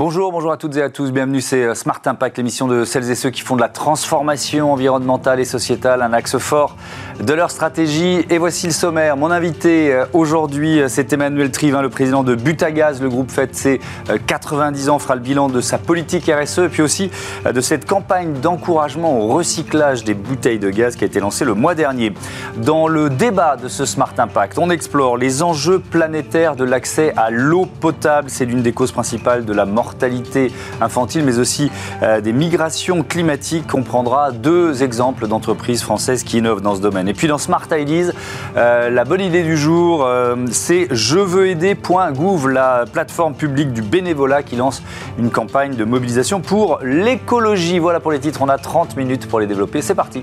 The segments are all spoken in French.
Bonjour, à toutes et à tous. Bienvenue, c'est euh, Smart Impact, l'émission de celles et ceux qui font de la transformation environnementale et sociétale un axe fort de leur stratégie. Et voici le sommaire. Mon invité euh, aujourd'hui, euh, c'est Emmanuel Trivin, le président de Butagaz. Le groupe fête ses 90 ans, fera le bilan de sa politique RSE et puis aussi de cette campagne d'encouragement au recyclage des bouteilles de gaz qui a été lancée le mois dernier. Dans le débat de ce Smart Impact, on explore les enjeux planétaires de l'accès à l'eau potable. C'est l'une des causes principales de la mortalité mortalité infantile, mais aussi euh, des migrations climatiques. On prendra deux exemples d'entreprises françaises qui innovent dans ce domaine. Et puis dans Smart Ideas, euh, la bonne idée du jour, euh, c'est je veux aider.gouv, la plateforme publique du bénévolat qui lance une campagne de mobilisation pour l'écologie. Voilà pour les titres, on a 30 minutes pour les développer. C'est parti.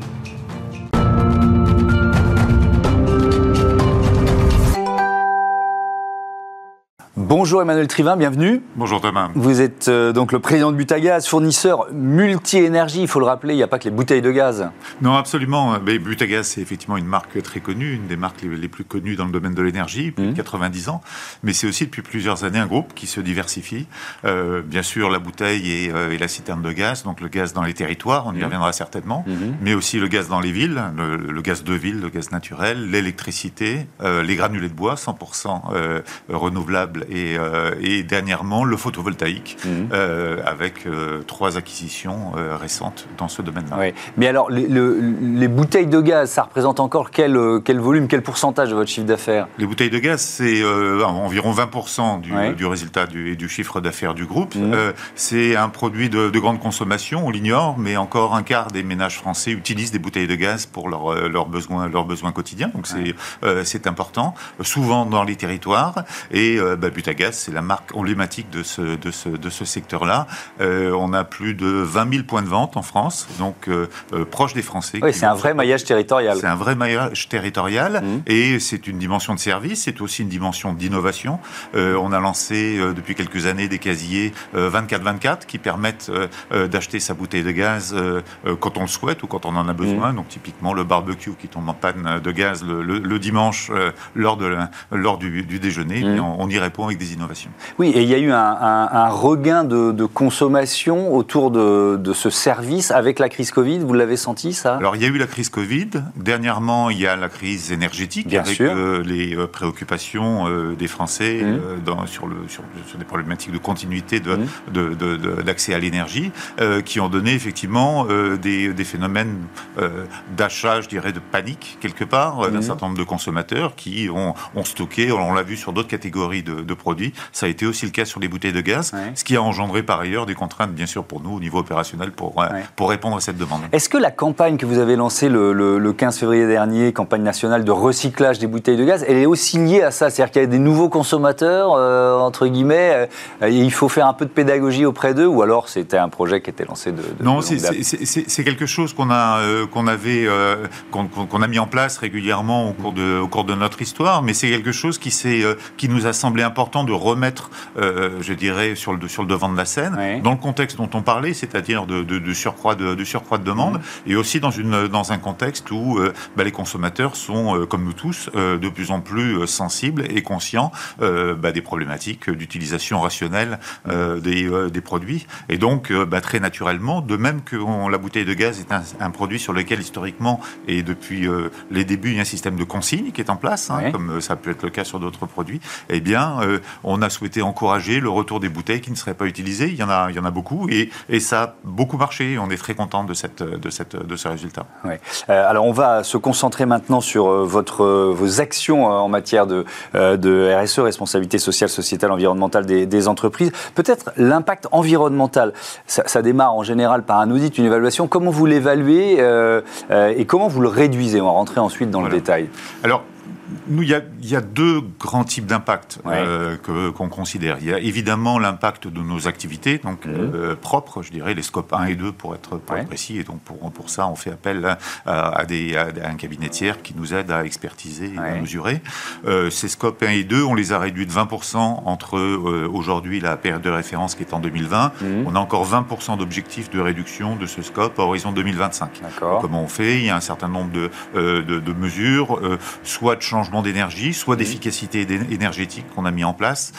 Bonjour Emmanuel Trivin, bienvenue. Bonjour Thomas. Vous êtes euh, donc le président de Butagaz, fournisseur multi-énergie. Il faut le rappeler, il n'y a pas que les bouteilles de gaz. Non, absolument. Mais Butagaz, c'est effectivement une marque très connue, une des marques les, plus connues dans le domaine de l'énergie, plus de 90 mmh. ans. Mais c'est aussi depuis plusieurs années un groupe qui se diversifie. Euh, bien sûr, la bouteille euh, et, la citerne de gaz, donc le gaz dans les territoires, on y mmh. reviendra certainement, mmh. mais aussi le gaz dans les villes, le, gaz de ville, le gaz naturel, l'électricité, les granulés de bois, 100% renouvelables et euh, et, dernièrement le photovoltaïque, mhm. euh, avec euh, trois acquisitions récentes dans ce domaine-là. Mais alors, les, bouteilles de gaz, ça représente encore quel, quel volume, quel pourcentage de votre chiffre d'affaires? Les bouteilles de gaz, c'est environ 20% du, du, résultat du, du chiffre d'affaires du groupe. Mhm. c'est un produit de, grande consommation, on l'ignore, mais encore un quart des ménages français utilisent des bouteilles de gaz pour leurs besoins, leurs besoins quotidiens. Donc c'est important, souvent dans les territoires. Et bah, C'est la marque emblématique de ce, de ce, de ce secteur-là. Euh, on a plus de 20 000 points de vente en France, donc euh, euh, proche des Français. Oui, c'est un vrai maillage territorial. C'est un vrai maillage territorial mmh. et c'est une dimension de service, c'est aussi une dimension d'innovation. on a lancé depuis quelques années des casiers 24-24 qui permettent d'acheter sa bouteille de gaz quand on le souhaite ou quand on en a besoin. Mmh. Donc typiquement le barbecue qui tombe en panne de gaz le, le, dimanche lors, de lors du, du déjeuner, mmh. on, on y répond avec des innovations. Oui, et il y a eu un, regain de, consommation autour de, ce service avec la crise Covid. Vous l'avez senti, ça? Alors, il y a eu la crise Covid. Dernièrement, il y a la crise énergétique avec euh, les euh, préoccupations euh, des Français mmh. dans, sur, le, sur, des problématiques de continuité mmh. d'accès à l'énergie qui ont donné effectivement des, phénomènes d'achat, je dirais, de panique quelque part d'un mmh. certain nombre de consommateurs qui ont, stocké, on l'a vu sur d'autres catégories de, de produits, ça a été aussi le cas sur les bouteilles de gaz, ce qui a engendré par ailleurs des contraintes, bien sûr, pour nous au niveau opérationnel pour, euh, pour répondre à cette demande. Est-ce que la campagne que vous avez lancée le, le, 15 février dernier, campagne nationale de recyclage des bouteilles de gaz, elle est aussi liée à ça? C'est-à-dire qu'il y a des nouveaux consommateurs, euh, entre guillemets, euh, et il faut faire un peu de pédagogie auprès d'eux, ou alors c'était un projet qui était lancé de. de non, c'est quelque chose qu'on a, qu'on avait, qu'on a mis en place régulièrement au cours de, au cours de notre histoire, mais c'est quelque chose qui, qui nous a semblé important de remettre, euh, je dirais, sur le, sur le devant de la scène, dans le contexte dont on parlait, c'est-à-dire de, de, surcroît de, surcroît de demande, mmh. et aussi dans, une, dans un contexte où euh, bah, les consommateurs sont, euh, comme nous tous, de plus en plus sensibles et conscients bah, des problématiques d'utilisation rationnelle des, des, produits. Et donc, bah, très naturellement, de même que la bouteille de gaz est un, produit sur lequel, historiquement, et depuis les débuts, il y a un système de consigne qui est en place, hein, comme ça peut être le cas sur d'autres produits, eh bien, on a souhaité encourager le retour des bouteilles qui ne seraient pas utilisées. Il y en a, il y en a beaucoup et, et ça a beaucoup marché. On est très content de, cette, de, cette, de ce résultat. Euh, alors on va se concentrer maintenant sur euh, votre, euh, vos actions en matière de, de RSE, responsabilité sociale, sociétale, environnementale des, entreprises. Peut-être l'impact environnemental. Ça, démarre en général par un audit, une évaluation. Comment vous l'évaluez et comment vous le réduisez? On va rentrer ensuite dans le détail. Alors, nous, il y, a, deux grands types d'impact euh, qu'on considère. Il y a évidemment l'impact de nos activités, donc mhm. euh, propres, je dirais, les scopes 1 et 2 pour être, précis. Et donc pour, pour, ça, on fait appel à, des, un cabinet tiers qui nous aide à expertiser et à mesurer. Euh, ces scopes 1 et 2, on les a réduits de 20% entre aujourd'hui la période de référence qui est en 2020. Mhm. On a encore 20% d'objectifs de réduction de ce scope à horizon 2025. Comment on fait? Il y a un certain nombre de, de, de mesures, soit de changement d'énergie, soit d'efficacité énergétique qu'on a mis en place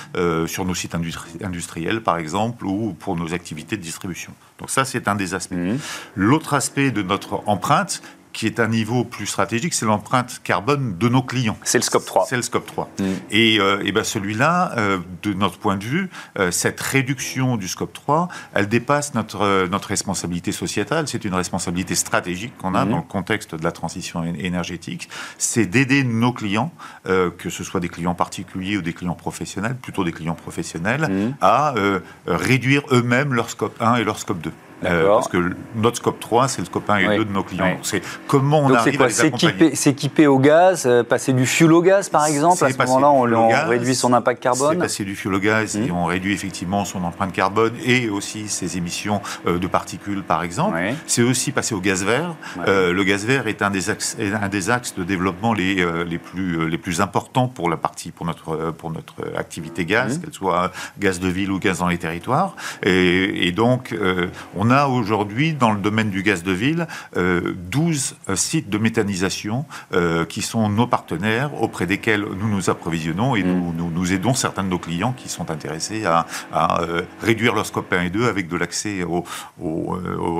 sur nos sites industriels, par exemple, ou pour nos activités de distribution. Donc ça, c'est un des aspects. Mmh. L'autre aspect de notre empreinte, qui est un niveau plus stratégique, c'est l'empreinte carbone de nos clients. C'est le scope 3. C'est le scope 3. Mm. Et, euh, et ben celui-là, euh, de notre point de vue, euh, cette réduction du scope 3, elle dépasse notre, notre responsabilité sociétale. C'est une responsabilité stratégique qu'on a mm. dans le contexte de la transition énergétique. C'est d'aider nos clients, que ce soit des clients particuliers ou des clients professionnels, plutôt des clients professionnels, mm. à réduire eux-mêmes leur scope 1 et leur scope 2. Euh, parce que notre scope 3, c'est le scope 1 et 2 de nos clients. C'est comment on arrive quoi, à S'équiper au gaz, euh, passer du fuel au gaz par exemple, à ce moment-là on, réduit son impact carbone C'est passer du fuel au gaz et mmh. on réduit effectivement son empreinte carbone et aussi ses émissions euh, de particules par exemple. C'est aussi passer au gaz vert. le gaz vert est un des axes, un des axes de développement les, les, plus, les plus importants pour la partie, pour notre, pour notre activité gaz, mmh. qu'elle soit gaz de ville ou gaz dans les territoires. Et, et donc on on a aujourd'hui, dans le domaine du gaz de ville, 12 euh, euh, sites de méthanisation euh, qui sont nos partenaires, auprès desquels nous nous approvisionnons et nous, mm. nous, aidons certains de nos clients qui sont intéressés à, réduire leur scope 1 et 2 avec de l'accès au,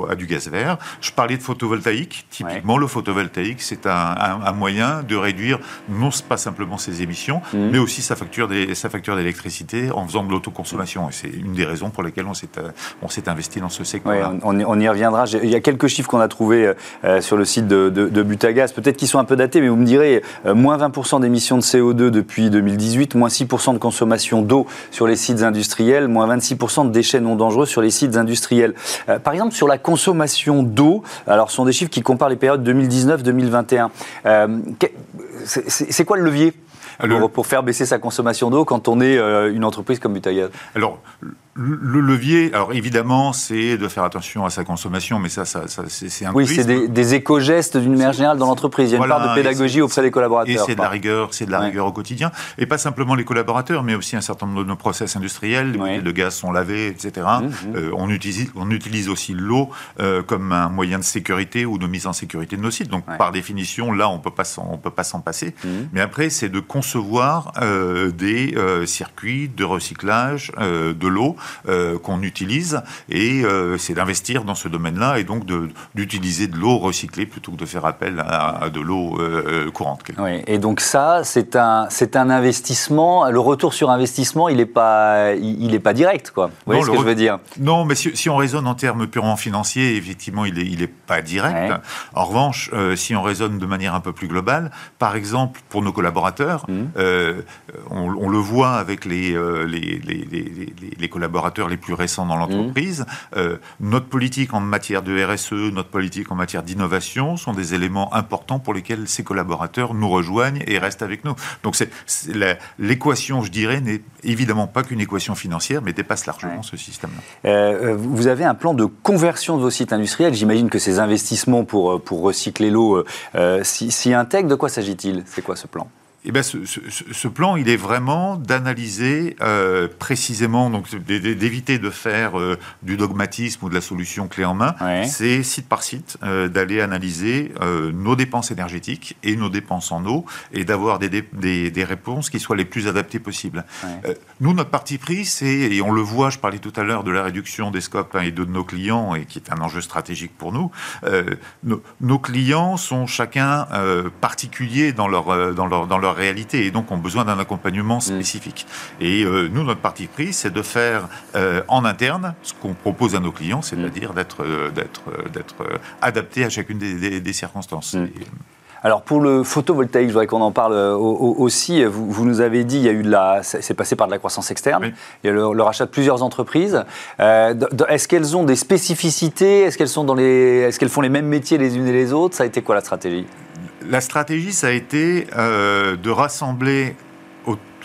à du gaz vert. Je parlais de photovoltaïque. Typiquement, le photovoltaïque, c'est un, moyen de réduire non pas simplement ses émissions, mm. mais aussi sa facture d'électricité en faisant de l'autoconsommation. Et c'est une des raisons pour lesquelles on s'est investi dans ce on, y reviendra. Il y a quelques chiffres qu'on a trouvés euh, sur le site de, de, Butagaz, peut-être qu'ils sont un peu datés, mais vous me direz, euh, moins 20% d'émissions de CO2 depuis 2018, moins 6% de consommation d'eau sur les sites industriels, moins 26% de déchets non dangereux sur les sites industriels. Euh, par exemple, sur la consommation d'eau, alors ce sont des chiffres qui comparent les périodes 2019-2021. c'est quoi le levier pour, faire baisser sa consommation d'eau quand on est une entreprise comme Butagaz? Alors, le levier, alors évidemment, c'est de faire attention à sa consommation, mais ça, ça, c'est un Oui, c'est des, éco-gestes d'une manière générale dans l'entreprise. Il y a une part de pédagogie auprès des collaborateurs. Et c'est de la rigueur, c'est de la rigueur au quotidien. Et pas simplement les collaborateurs, mais aussi un certain nombre de nos process industriels. Les de gaz sont lavés, etc. Mmh, mmh. Euh, on, utilise, on utilise aussi l'eau euh, comme un moyen de sécurité ou de mise en sécurité de nos sites. Donc, par définition, là, on ne peut pas s'en passer. Mmh. Mais après, c'est de concevoir euh, des circuits de recyclage de l'eau qu'on utilise et euh, c'est d'investir dans ce domaine-là et donc d'utiliser de, l'eau recyclée plutôt que de faire appel à, de l'eau euh, courante. Oui, et donc ça, c'est un, c'est un investissement. Le retour sur investissement, il n'est pas, il, est pas direct, quoi. Vous voyez ce que je veux dire? Non, mais si, on raisonne en termes purement financiers, effectivement, il n'est il est pas direct. En revanche, si on raisonne de manière un peu plus globale, par exemple, pour nos collaborateurs, mmh. on, le voit avec les, les, les, les collaborateurs les plus récents dans l'entreprise. Mmh. Euh, notre politique en matière de RSE, notre politique en matière d'innovation sont des éléments importants pour lesquels ces collaborateurs nous rejoignent et restent avec nous. Donc c'est, l'équation, je dirais, n'est évidemment pas qu'une équation financière, mais dépasse largement ce système-là. Euh, vous avez un plan de conversion de vos sites industriels. J'imagine que ces investissements pour, pour recycler l'eau euh, s'y intègrent. De quoi s'agit-il? C'est quoi ce plan? Eh bien, ce, plan, il est vraiment d'analyser euh, précisément, donc d'éviter de faire euh, du dogmatisme ou de la solution clé en main. C'est site par site euh, d'aller analyser nos dépenses énergétiques et nos dépenses en eau et d'avoir des, des, réponses qui soient les plus adaptées possibles. nous, notre parti pris, c'est, et on le voit, je parlais tout à l'heure de la réduction des scopes 1 et 2 de nos clients, et qui est un enjeu stratégique pour nous. Nos, nos, clients sont chacun particuliers dans leur, dans leur, dans leur réalité et donc ont besoin d'un accompagnement mm. spécifique. Et euh, nous, notre parti pris, c'est de faire euh, en interne ce qu'on propose à nos clients, c'est-à-dire mm. d'être euh, d'être d'être adapté à chacune des, circonstances. Mm. Alors pour le photovoltaïque, je voudrais qu'on en parle aussi. Vous, nous avez dit, il y a eu de la, c'est passé par de la croissance externe. Il y a le, rachat de plusieurs entreprises. est-ce qu'elles ont des spécificités? Est-ce qu'elles sont dans les, est-ce qu'elles font les mêmes métiers les unes et les autres? Ça a été quoi la stratégie? La stratégie, ça a été euh, de rassembler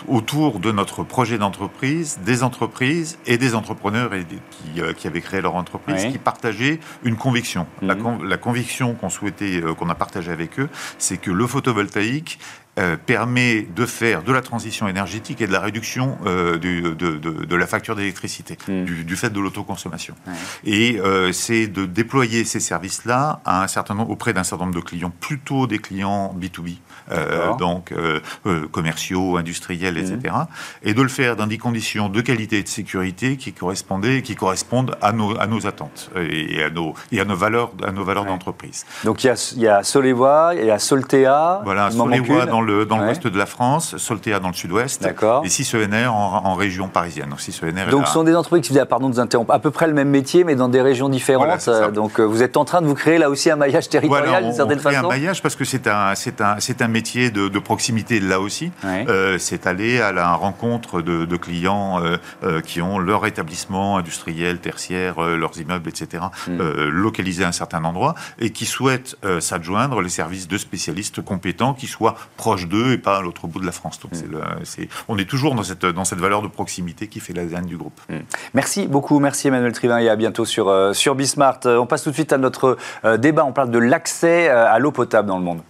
autour de notre projet d'entreprise des entreprises et des entrepreneurs qui, euh, qui, avaient créé leur entreprise, qui partageaient une conviction. La, mhm. conviction qu'on souhaitait, euh, qu'on a partagée avec eux, c'est que le photovoltaïque euh, permet de faire de la transition énergétique et de la réduction euh, du, de, de, de, la facture d'électricité, mm. du, du, fait de l'autoconsommation. Ouais. Et euh, c'est de déployer ces services-là à un certain nombre, auprès d'un certain nombre de clients, plutôt des clients B2B, euh, donc commerciaux, industriels, etc. Mm. Et de le faire dans des conditions de qualité et de sécurité qui correspondaient, qui correspondent à nos, à nos attentes et à nos, et à nos valeurs, à nos valeurs ouais. d'entreprise. Donc il y a, il y a Solevoix, il y a Soltea. Voilà, dans le, dans ouais. l'ouest de la France, Soltea dans le sud-ouest, et CICENR en, en, région parisienne. Donc, ce sont des entreprises qui, pardon de vous interrompre, à peu près le même métier, mais dans des régions différentes. Voilà, donc vous êtes en train de vous créer là aussi un maillage territorial voilà, d'une certaine on crée façon un maillage parce que c'est un, c'est un, c'est un métier de, de proximité là aussi. Ouais. Euh, c'est aller à la rencontre de, de clients euh, euh, qui ont leur établissement industriel, tertiaire, euh, leurs immeubles, etc., mm. localisés à un certain endroit et qui souhaitent s'adjoindre les services de spécialistes compétents qui soient proches d'eux et pas à l'autre bout de la France. Donc mmh. le, on est toujours dans cette, dans cette valeur de proximité qui fait l'ADN du groupe. Mmh. Merci beaucoup, merci Emmanuel Trivin et à bientôt sur, euh, sur Bismart. On passe tout de suite à notre euh, débat, on parle de l'accès euh, à l'eau potable dans le monde.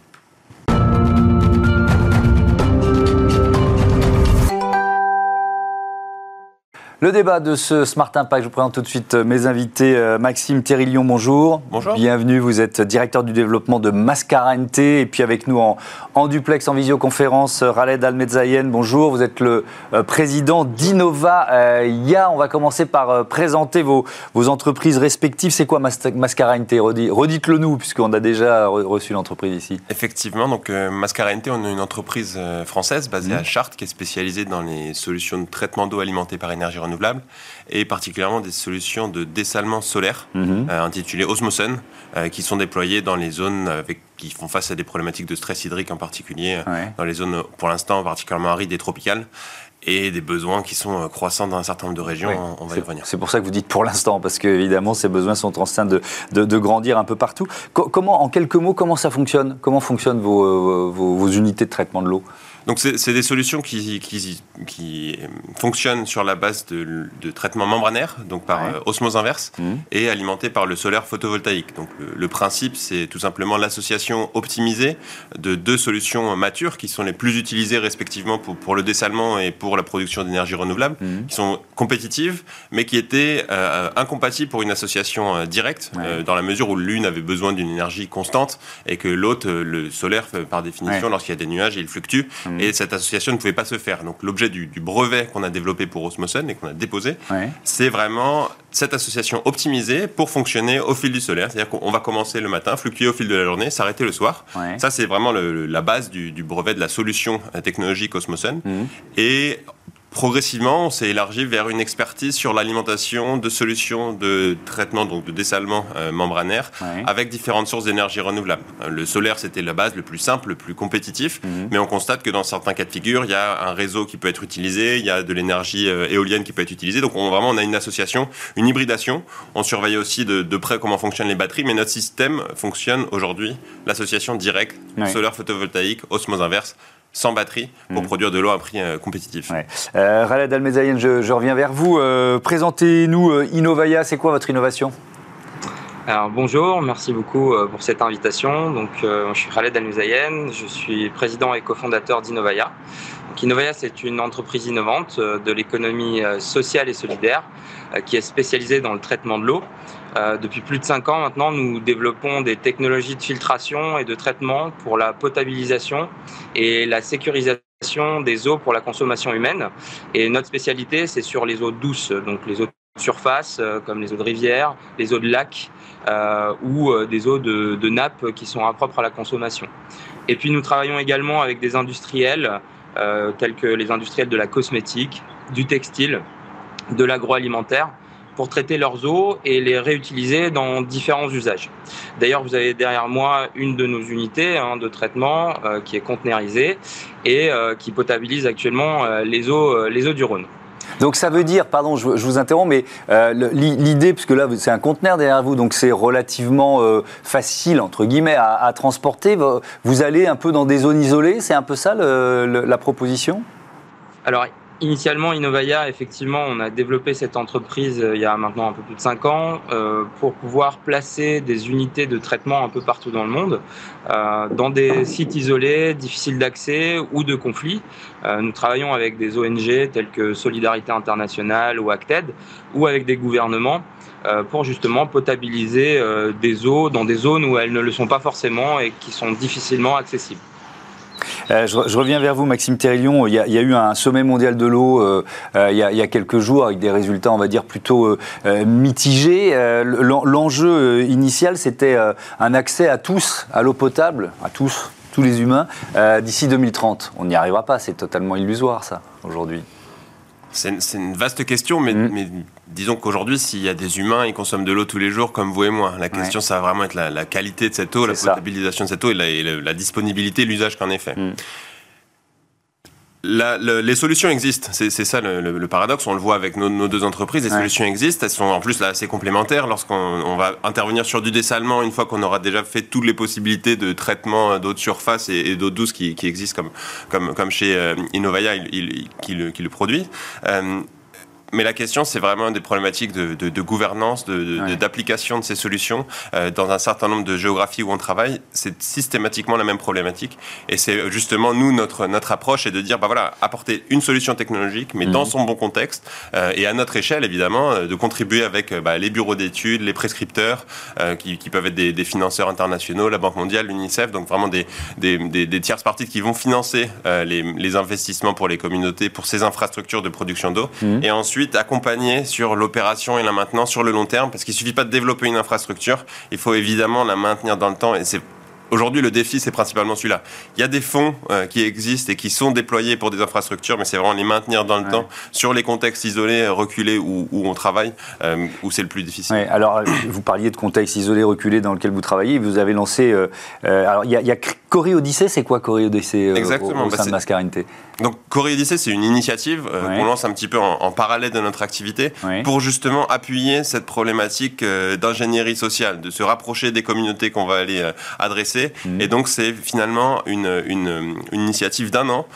Le débat de ce Smart Impact, je vous présente tout de suite mes invités. Maxime Thérilion, bonjour. Bonjour. Bienvenue, vous êtes directeur du développement de Mascara NT et puis avec nous en, en duplex, en visioconférence, Raled Almedzayen, bonjour. Vous êtes le euh, président d'Innova euh, IA. On va commencer par euh, présenter vos, vos, entreprises respectives. C'est quoi Mas Mascara NT Redites-le nous, puisqu'on a déjà reçu l'entreprise ici. Effectivement, donc euh, Mascara NT, on est une entreprise française basée mmh. à Chartres qui est spécialisée dans les solutions de traitement d'eau alimentée par énergie renouvelable et particulièrement des solutions de dessalement solaire mmh. euh, intitulées Osmosun euh, qui sont déployées dans les zones avec, qui font face à des problématiques de stress hydrique en particulier, ouais. dans les zones pour l'instant particulièrement arides et tropicales et des besoins qui sont croissants dans un certain nombre de régions. Oui, on va y revenir. C'est pour ça que vous dites pour l'instant, parce qu'évidemment, ces besoins sont en train de, de, de, grandir un peu partout. Co comment, en quelques mots, comment ça fonctionne? Comment fonctionnent vos, vos, vos unités de traitement de l'eau? Donc c'est des solutions qui, qui, qui, fonctionnent sur la base de, de traitement membranaire, donc par ouais. osmose inverse, mmh. et alimentées par le solaire photovoltaïque. Donc le, le principe, c'est tout simplement l'association optimisée de deux solutions matures qui sont les plus utilisées respectivement pour, pour le dessalement et pour la production d'énergie renouvelable, mmh. qui sont compétitives, mais qui étaient euh, incompatibles pour une association euh, directe, ouais. euh, dans la mesure où l'une avait besoin d'une énergie constante et que l'autre, le solaire, par définition, ouais. lorsqu'il y a des nuages, il fluctue. Mmh et cette association ne pouvait pas se faire. Donc l'objet du, du, brevet qu'on a développé pour Osmosun et qu'on a déposé, ouais. c'est vraiment cette association optimisée pour fonctionner au fil du solaire. C'est-à-dire qu'on va commencer le matin, fluctuer au fil de la journée, s'arrêter le soir. Ouais. Ça, c'est vraiment le, la base du, du, brevet de la solution technologique Osmosun. Mmh. Et progressivement, on s'est élargi vers une expertise sur l'alimentation de solutions de traitement, donc de dessalement euh, membranaire, ouais. avec différentes sources d'énergie renouvelable. Le solaire, c'était la base, le plus simple, le plus compétitif, mmh. mais on constate que dans certains cas de figure, il y a un réseau qui peut être utilisé, il y a de l'énergie euh, éolienne qui peut être utilisée. Donc on, vraiment, on a une association, une hybridation. On surveille aussi de, de, près comment fonctionnent les batteries, mais notre système fonctionne aujourd'hui, l'association directe, ouais. solaire photovoltaïque, osmose inverse, sans batterie pour mmh. produire de l'eau à prix euh, compétitif. Ouais. Euh, Raled Almezaïen, je, je, reviens vers vous. Euh, Présentez-nous euh, Innovaya, c'est quoi votre innovation? Alors bonjour, merci beaucoup pour cette invitation. Donc, euh, je suis Khaled Almouzayen, je suis président et cofondateur d'Innovaya. Innovaya, c'est une entreprise innovante de l'économie sociale et solidaire qui est spécialisée dans le traitement de l'eau. Depuis plus de cinq ans maintenant, nous développons des technologies de filtration et de traitement pour la potabilisation et la sécurisation des eaux pour la consommation humaine. Et notre spécialité, c'est sur les eaux douces, donc les eaux de surface, comme les eaux de rivière, les eaux de lac, euh, ou euh, des eaux de, nappe qui sont impropres à la consommation. Et puis nous travaillons également avec des industriels euh, tels que les industriels de la cosmétique, du textile, de l'agroalimentaire pour traiter leurs eaux et les réutiliser dans différents usages. D'ailleurs, vous avez derrière moi une de nos unités hein, de traitement euh, qui est conteneurisée et euh, qui potabilise actuellement euh, les eaux, les eaux du Rhône. Donc ça veut dire, pardon, je, je vous interromps, mais euh, l'idée, puisque là c'est un conteneur derrière vous, donc c'est relativement euh, facile entre guillemets à, à, transporter. Vous allez un peu dans des zones isolées, c'est un peu ça le, le, la proposition? Alors Initialement, Innovaya, effectivement, on a développé cette entreprise euh, il y a maintenant un peu plus de 5 ans euh, pour pouvoir placer des unités de traitement un peu partout dans le monde, euh, dans des sites isolés, difficiles d'accès ou de conflits. nous travaillons avec des ONG telles que Solidarité Internationale ou Acted, ou avec des gouvernements pour justement potabiliser des eaux dans des zones où elles ne le sont pas forcément et qui sont difficilement accessibles. Euh, je, reviens vers vous, Maxime Terrillion. Il y, a, eu un sommet mondial de l'eau euh, euh, il, y a quelques jours avec des résultats, on va dire, plutôt mitigés. L'enjeu initial, c'était un accès à tous à l'eau potable, à tous, tous les humains, d'ici 2030. On n'y arrivera pas, c'est totalement illusoire, ça, aujourd'hui. C'est une vaste question, mais, mm. Disons qu'aujourd'hui, s'il y a des humains, ils consomment de l'eau tous les jours comme vous et moi. La question, ça va vraiment être la, qualité de cette eau, la potabilisation de cette eau et la, disponibilité, l'usage qu'en est fait. Mm les solutions existent, c'est ça le, paradoxe. On le voit avec nos, deux entreprises. Les solutions existent. Elles sont en plus là assez complémentaires. Lorsqu'on va intervenir sur du dessalement, une fois qu'on aura déjà fait toutes les possibilités de traitement d'eau de surface et, d'eau douce qui, existent comme, comme, comme chez euh, Innovaya, qui, le, qui, le, produit. Euh, mais la question, c'est vraiment des problématiques de, gouvernance, d'application de, ces solutions. Euh, dans un certain nombre de géographies où on travaille, c'est systématiquement la même problématique. Et c'est justement, nous, notre, notre approche est de dire, bah voilà, apporter une solution technologique, mais dans mhm. son bon contexte, euh, et à notre échelle, évidemment, euh, de contribuer avec bah, les bureaux d'études, les prescripteurs, qui, peuvent être des, financeurs internationaux, la Banque mondiale, l'UNICEF, donc vraiment des, des, tierces parties qui vont financer les, investissements pour les communautés, pour ces infrastructures de production d'eau. Mhm. Et ensuite, accompagner sur l'opération et la maintenance sur le long terme, parce qu'il suffit pas de développer une infrastructure, il faut évidemment la maintenir dans le temps, et c'est Aujourd'hui, le défi, c'est principalement celui-là. Il y a des fonds euh, qui existent et qui sont déployés pour des infrastructures, mais c'est vraiment les maintenir dans le temps sur les contextes isolés, reculés où, on travaille, euh, où c'est le plus difficile. alors, vous parliez de contextes isolés, reculés dans lequel vous travaillez. Vous avez lancé. Euh, alors, il y a, y a Corée Odyssey, c'est quoi Corée Odyssey Exactement, au, sein bah, de donc Corée Odyssey, c'est une initiative euh, qu'on lance un petit peu en, parallèle de notre activité pour justement appuyer cette problématique euh, d'ingénierie sociale, de se rapprocher des communautés qu'on va aller euh, adresser. Mhm. Et donc c'est finalement une, une, initiative d'un an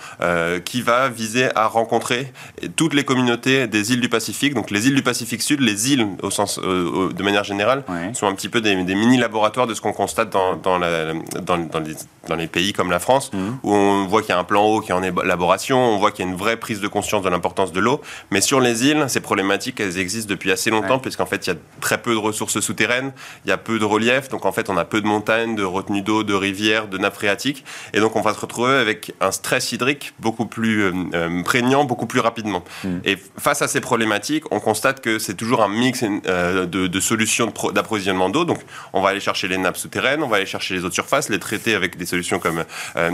qui va viser à rencontrer toutes les communautés des îles du Pacifique. Donc les îles du Pacifique Sud, les îles au sens de manière générale, sont un petit peu des, mini laboratoires de ce qu'on constate dans, dans, la, dans, dans, les, dans, les, pays comme la France, mhm. où on voit qu'il y a un plan haut qui en est laboratoire on voit qu'il y a une vraie prise de conscience de l'importance de l'eau. Mais sur les îles, ces problématiques, elles existent depuis assez longtemps, puisqu'en fait, il y a très peu de ressources souterraines, il y a peu de relief, donc en fait, on a peu de montagnes, de retenues d'eau, de rivières, de nappes phréatiques. Et donc, on va se retrouver avec un stress hydrique beaucoup plus euh, euh, prégnant, beaucoup plus rapidement. Hmm. Et face à ces problématiques, on constate que c'est toujours un mix euh, de, solutions d'approvisionnement d'eau. Donc, on va aller chercher les nappes souterraines, on va aller chercher les eaux de surface, les traiter avec des solutions comme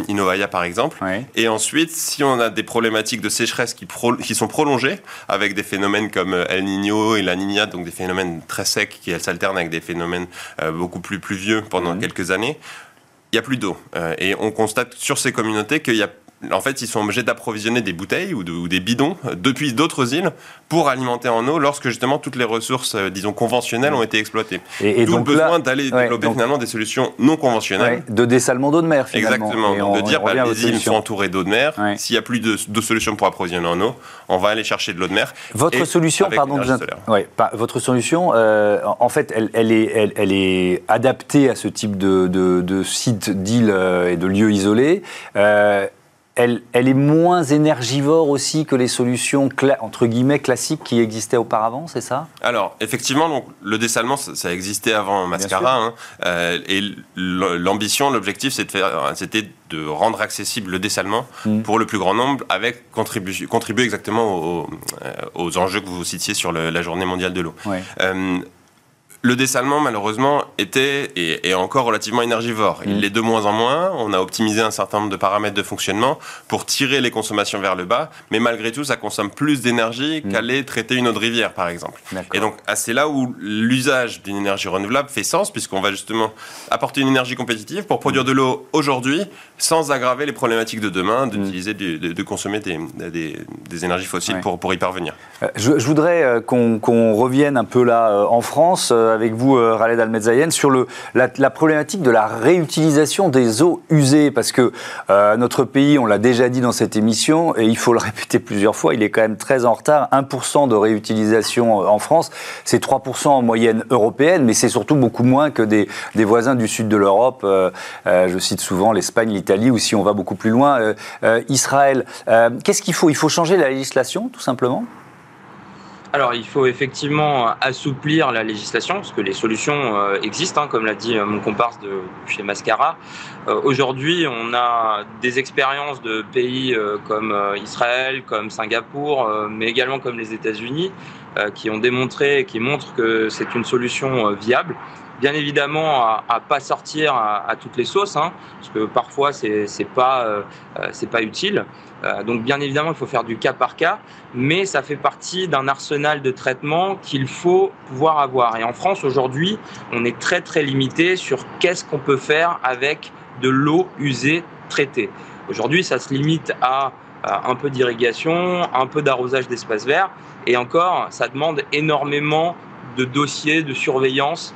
Innovaya, par exemple. Et ensuite, si on a des problématiques de sécheresse qui, qui sont prolongées, avec des phénomènes comme euh, El Niño et la Niña, donc des phénomènes très secs qui s'alternent avec des phénomènes euh, beaucoup plus pluvieux pendant mmh. quelques années, il n'y a plus d'eau. Euh, et on constate sur ces communautés qu'il y a en fait, ils sont obligés d'approvisionner des bouteilles ou, des bidons depuis d'autres îles pour alimenter en eau lorsque justement toutes les ressources, euh, disons, conventionnelles ont été exploitées. Et, donc le besoin d'aller développer finalement des solutions non conventionnelles. de dessalement d'eau de mer, finalement. Exactement. de dire, bah, les îles sont entourées d'eau de mer. S'il n'y a plus de, solutions pour approvisionner en eau, on va aller chercher de l'eau de mer. Votre solution, pardon, votre solution, euh, en fait, elle, est, elle, est adaptée à ce type de, de, site, d'îles euh, et de lieux isolés elle, est moins énergivore aussi que les solutions entre guillemets classiques qui existaient auparavant, c'est ça? Alors effectivement, donc, le dessalement ça, existait avant Mascara, hein, euh, et l'ambition, l'objectif, c'était de rendre accessible le dessalement mm. pour le plus grand nombre, avec contribuer, contribuer exactement aux, euh, aux, enjeux que vous citiez sur la Journée mondiale de l'eau. Euh, le dessalement, malheureusement, était et est encore relativement énergivore. Il mm. l'est de moins en moins. On a optimisé un certain nombre de paramètres de fonctionnement pour tirer les consommations vers le bas, mais malgré tout, ça consomme plus d'énergie mm. qu'aller traiter une eau de rivière, par exemple. Et donc, c'est là où l'usage d'une énergie renouvelable fait sens, puisqu'on va justement apporter une énergie compétitive pour produire de l'eau aujourd'hui, sans aggraver les problématiques de demain, d'utiliser, mm. de, consommer des, des, énergies fossiles pour, pour y parvenir. Euh, je, voudrais euh, qu'on revienne un peu là euh, en France avec vous, euh, Raled Almedzayen, sur le, la, problématique de la réutilisation des eaux usées, parce que euh, notre pays, on l'a déjà dit dans cette émission, et il faut le répéter plusieurs fois, il est quand même très en retard. 1% de réutilisation en France, c'est 3% en moyenne européenne, mais c'est surtout beaucoup moins que des, des voisins du sud de l'Europe. je cite souvent l'Espagne, l'Italie, ou si on va beaucoup plus loin, Israël. Qu'est-ce qu'il faut? Il faut changer la législation, tout simplement? Alors, il faut effectivement assouplir la législation, parce que les solutions euh, existent, hein, comme l'a dit euh, mon comparse de chez Mascara. Euh, aujourd'hui, on a des expériences de pays comme Israël, comme Singapour, mais également comme les États-Unis, qui ont démontré, qui montrent que c'est une solution viable bien évidemment à, à pas sortir à, toutes les sauces, hein, parce que parfois c'est c'est pas euh, c'est pas utile. Euh, donc bien évidemment il faut faire du cas par cas, mais ça fait partie d'un arsenal de traitement qu'il faut pouvoir avoir. Et en France aujourd'hui, on est très très limité sur qu'est-ce qu'on peut faire avec de l'eau usée traitée. Aujourd'hui, ça se limite à un peu d'irrigation, un peu d'arrosage d'espaces verts, et encore, ça demande énormément de dossiers, de surveillance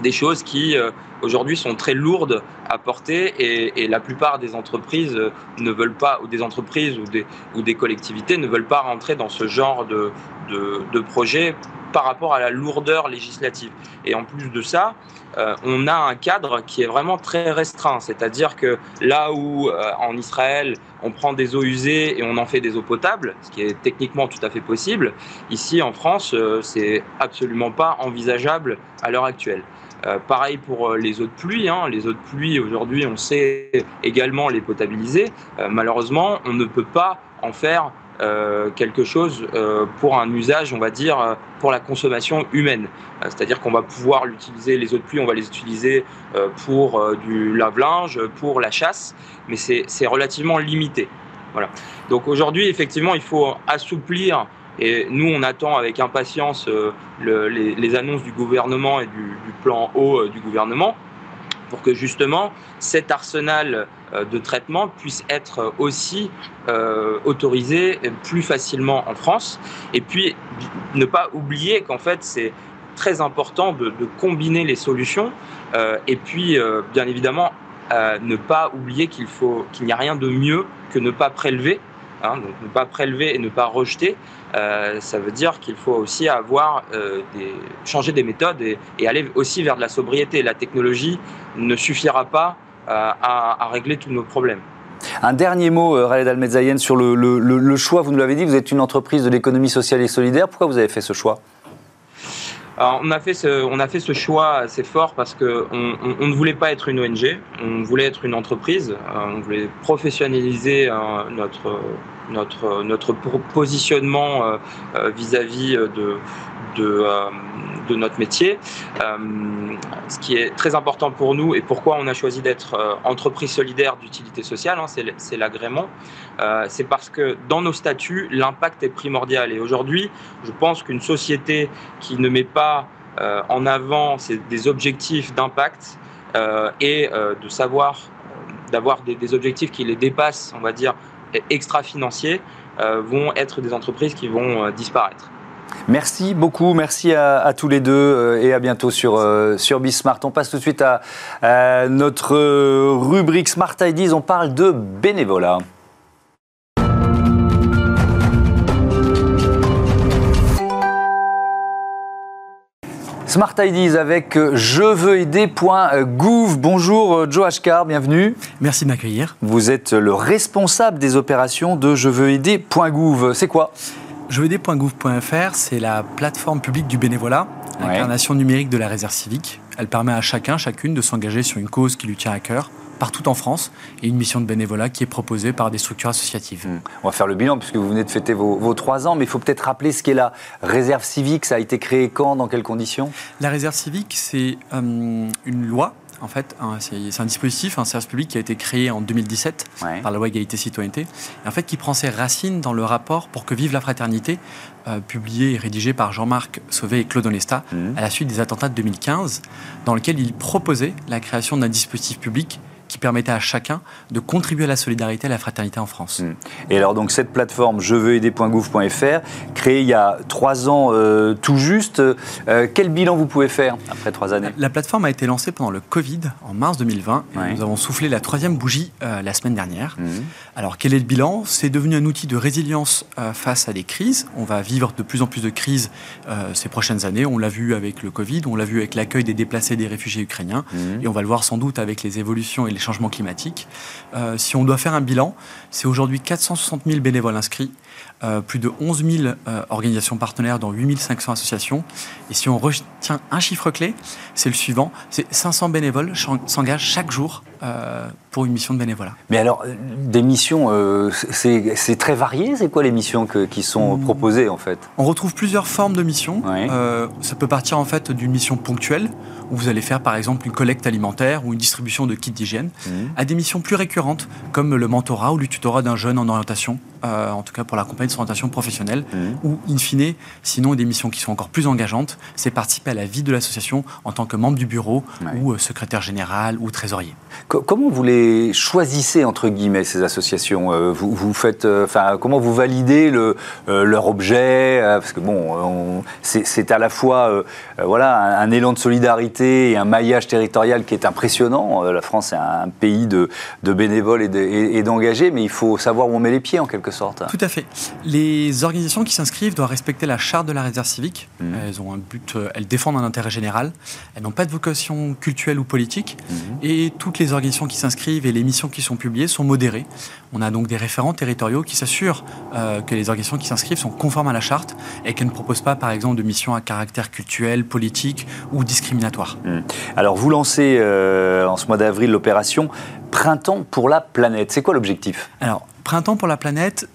des choses qui euh, aujourd'hui sont très lourdes à porter et, la plupart des entreprises euh, ne veulent pas, ou des entreprises ou des, ou des collectivités ne veulent pas rentrer dans ce genre de, de, projet par rapport à la lourdeur législative. Et en plus de ça, euh, on a un cadre qui est vraiment très restreint. C'est-à-dire que là où en Israël, on prend des eaux usées et on en fait des eaux potables, ce qui est techniquement tout à fait possible, ici en France, c'est absolument pas envisageable à l'heure actuelle. Euh, pareil pour euh, les eaux de pluie. Hein. Les eaux de pluie, aujourd'hui, on sait également les potabiliser. Euh, malheureusement, on ne peut pas en faire quelque chose pour un usage, on va dire, pour la consommation humaine. C'est-à-dire qu'on va pouvoir l'utiliser, les eaux de pluie, on va les utiliser pour du lave-linge, pour la chasse, mais c'est relativement limité. Voilà. Donc aujourd'hui, effectivement, il faut assouplir et nous, on attend avec impatience euh, les, annonces du gouvernement et du, plan haut euh, du gouvernement pour que justement cet arsenal euh, de traitement puisse être aussi autorisé plus facilement en France. Et puis, ne pas oublier qu'en fait, c'est très important de, combiner les solutions. et puis, bien évidemment, ne pas oublier qu'il faut qu'il n'y a rien de mieux que ne pas prélever Hein, donc ne pas prélever et ne pas rejeter, euh, ça veut dire qu'il faut aussi avoir euh, des, changer des méthodes et, aller aussi vers de la sobriété. La technologie ne suffira pas euh, à, régler tous nos problèmes. Un dernier mot, Raled Almedzayen, sur le, le choix. Vous nous l'avez dit, vous êtes une entreprise de l'économie sociale et solidaire. Pourquoi vous avez fait ce choix? On a fait ce, on a fait ce choix assez fort parce que on, ne voulait pas être une ONG, on voulait être une entreprise, euh, on voulait professionnaliser euh, notre notre notre positionnement euh, vis-à-vis de de, de notre métier. Euh, ce qui est très important pour nous et pourquoi on a choisi d'être euh, entreprise solidaire d'utilité sociale, hein, c'est l'agrément, euh, c'est parce que dans nos statuts, l'impact est primordial. Et aujourd'hui, je pense qu'une société qui ne met pas en avant des objectifs d'impact et de savoir d'avoir des, des, objectifs qui les dépassent, on va dire, extra-financiers, vont être des entreprises qui vont disparaître. Merci beaucoup, merci à, tous les deux euh, et à bientôt sur, euh, sur Bismart. On passe tout de suite à, notre rubrique Smart Ideas, on parle de bénévolat. Smart Ideas avec je veux aider.gouv. Bonjour Joe Ashkar, bienvenue. Merci de m'accueillir. Vous êtes le responsable des opérations de je veux aider.gouv. C'est quoi? Jevedé.gouv.fr, c'est la plateforme publique du bénévolat, l'incarnation numérique de la réserve civique. Elle permet à chacun, chacune de s'engager sur une cause qui lui tient à cœur partout en France et une mission de bénévolat qui est proposée par des structures associatives. Hmm. On va faire le bilan puisque vous venez de fêter vos, trois ans, mais il faut peut-être rappeler ce qu'est la réserve civique. Ça a été créé quand, dans quelles conditions? La réserve civique, c'est euh, une loi en fait, c'est un dispositif, un service public qui a été créé en 2017 par la loi égalité citoyenneté, et en fait qui prend ses racines dans le rapport pour que vive la fraternité, euh, publié et rédigé par Jean-Marc Sauvé et Claude Onesta mmh. à la suite des attentats de 2015, dans lequel il proposait la création d'un dispositif public qui permettait à chacun de contribuer à la solidarité et à la fraternité en France. Hmm. Et alors donc cette plateforme je veux aider.gouv.fr, créée il y a trois ans euh, tout juste, euh, quel bilan vous pouvez faire après trois années? La plateforme a été lancée pendant le Covid en mars 2020 et nous avons soufflé la troisième bougie euh, la semaine dernière. Hmm. Alors quel est le bilan? C'est devenu un outil de résilience face à des crises. On va vivre de plus en plus de crises ces prochaines années. On l'a vu avec le Covid, on l'a vu avec l'accueil des déplacés des réfugiés ukrainiens hmm. et on va le voir sans doute avec les évolutions et les changements climatiques. Euh, si on doit faire un bilan, c'est aujourd'hui 460 000 bénévoles inscrits, euh, plus de 11 000 euh, organisations partenaires dans 8 500 associations. Et si on retient un chiffre clé, c'est le suivant, c'est 500 bénévoles s'engagent chaque jour pour une mission de bénévolat. Mais alors, des missions, c'est très varié C'est quoi les missions qui sont mmh. proposées en fait? On retrouve plusieurs formes de missions. ça peut partir en fait d'une mission ponctuelle, où vous allez faire par exemple une collecte alimentaire ou une distribution de kits d'hygiène, mmh. à des missions plus récurrentes comme le mentorat ou le tutorat d'un jeune en orientation, euh, en tout cas pour l'accompagner de son orientation professionnelle, mmh. ou in fine, sinon des missions qui sont encore plus engageantes, c'est participer à la vie de l'association en tant que membre du bureau ou euh, secrétaire général ou trésorier. comment vous les choisissez entre guillemets ces associations euh, vous, vous, faites, enfin comment vous validez le, leur objet Parce que bon, c'est à la fois voilà un élan de solidarité et un maillage territorial qui est impressionnant. Euh, la France est un pays de, bénévoles et d'engagés, mais il faut savoir où on met les pieds en quelque sorte. Tout à fait. Les organisations qui s'inscrivent doivent respecter la charte de la réserve civique. Mmh. Elles ont un but, euh, elles défendent un intérêt général. Elles n'ont pas de vocation culturelle ou politique. Mmh. Et toutes les organisations qui s'inscrivent et les missions qui sont publiées sont modérées. On a donc des référents territoriaux qui s'assurent euh, que les organisations qui s'inscrivent sont conformes à la charte et qu'elles ne proposent pas, par exemple, de missions à caractère culturel, politique ou discriminatoire. Hmm. Alors vous lancez euh, en ce mois d'avril l'opération Printemps pour la planète. C'est quoi l'objectif? Alors Printemps pour la planète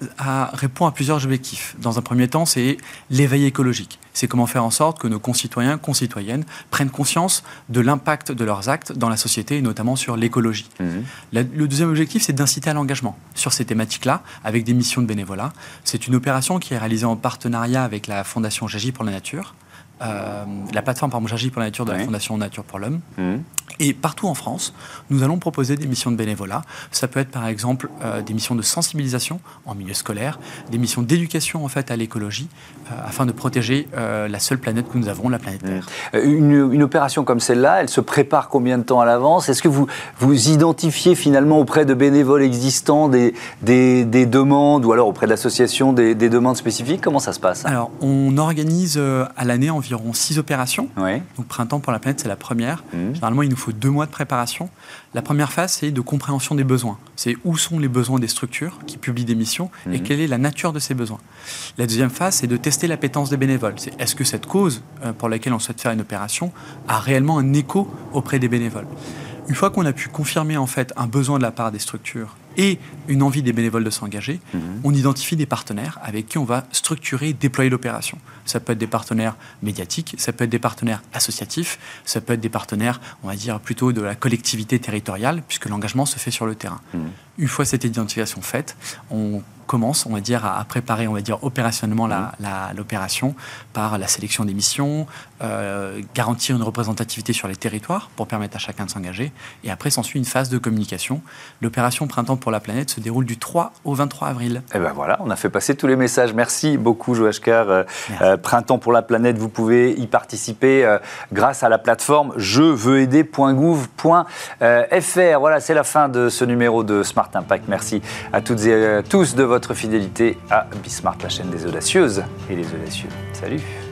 répond à plusieurs objectifs. Dans un premier temps, c'est l'éveil écologique. C'est comment faire en sorte que nos concitoyens, concitoyennes prennent conscience de l'impact de leurs actes dans la société et notamment sur l'écologie. Hmm. Le deuxième objectif, c'est d'inciter à l'engagement sur ces thématiques-là avec des missions de bénévolat. C'est une opération qui est réalisée en partenariat avec la Fondation J'agis pour la nature. Euh, la plateforme par J'agis pour la nature de la Fondation Nature pour l'Homme. Mmh. Et partout en France, nous allons proposer des missions de bénévolat. Ça peut être par exemple euh, des missions de sensibilisation en milieu scolaire, des missions d'éducation en fait à l'écologie, euh, afin de protéger la seule planète que nous avons, la planète Terre. Mmh. Une, une, opération comme celle-là, elle se prépare combien de temps à l'avance? Est-ce que vous, vous identifiez finalement auprès de bénévoles existants des, des, des demandes ou alors auprès d'associations des, des, demandes spécifiques? Comment ça se passe? Alors, on organise à l'année en environ six opérations. Donc Printemps pour la planète, c'est la première. Mmh. Généralement, il nous faut deux mois de préparation. La première phase, c'est de compréhension des besoins. C'est où sont les besoins des structures qui publient des missions et mmh. quelle est la nature de ces besoins. La deuxième phase, c'est de tester l'appétence des bénévoles. C'est est-ce que cette cause euh, pour laquelle on souhaite faire une opération a réellement un écho auprès des bénévoles. Une fois qu'on a pu confirmer en fait un besoin de la part des structures et une envie des bénévoles de s'engager, mhm. on identifie des partenaires avec qui on va structurer et déployer l'opération. Ça peut être des partenaires médiatiques, ça peut être des partenaires associatifs, ça peut être des partenaires, on va dire, plutôt de la collectivité territoriale, puisque l'engagement se fait sur le terrain. Mhm. Une fois cette identification faite, on commence, on va dire, à, préparer, on va dire, opérationnellement l'opération par la sélection des missions, euh, garantir une représentativité sur les territoires pour permettre à chacun de s'engager. Et après, s'ensuit une phase de communication. L'opération Printemps pour la planète se déroule du 3 au 23 avril. Et eh ben voilà, on a fait passer tous les messages. Merci beaucoup, Joachkar. Euh, euh, Printemps pour la planète, vous pouvez y participer grâce à la plateforme jeveuxaider.gouv.fr. Voilà, c'est la fin de ce numéro de Smart Impact. Merci à toutes et à tous de votre votre fidélité à Bismart, la chaîne des audacieuses et des audacieux. Salut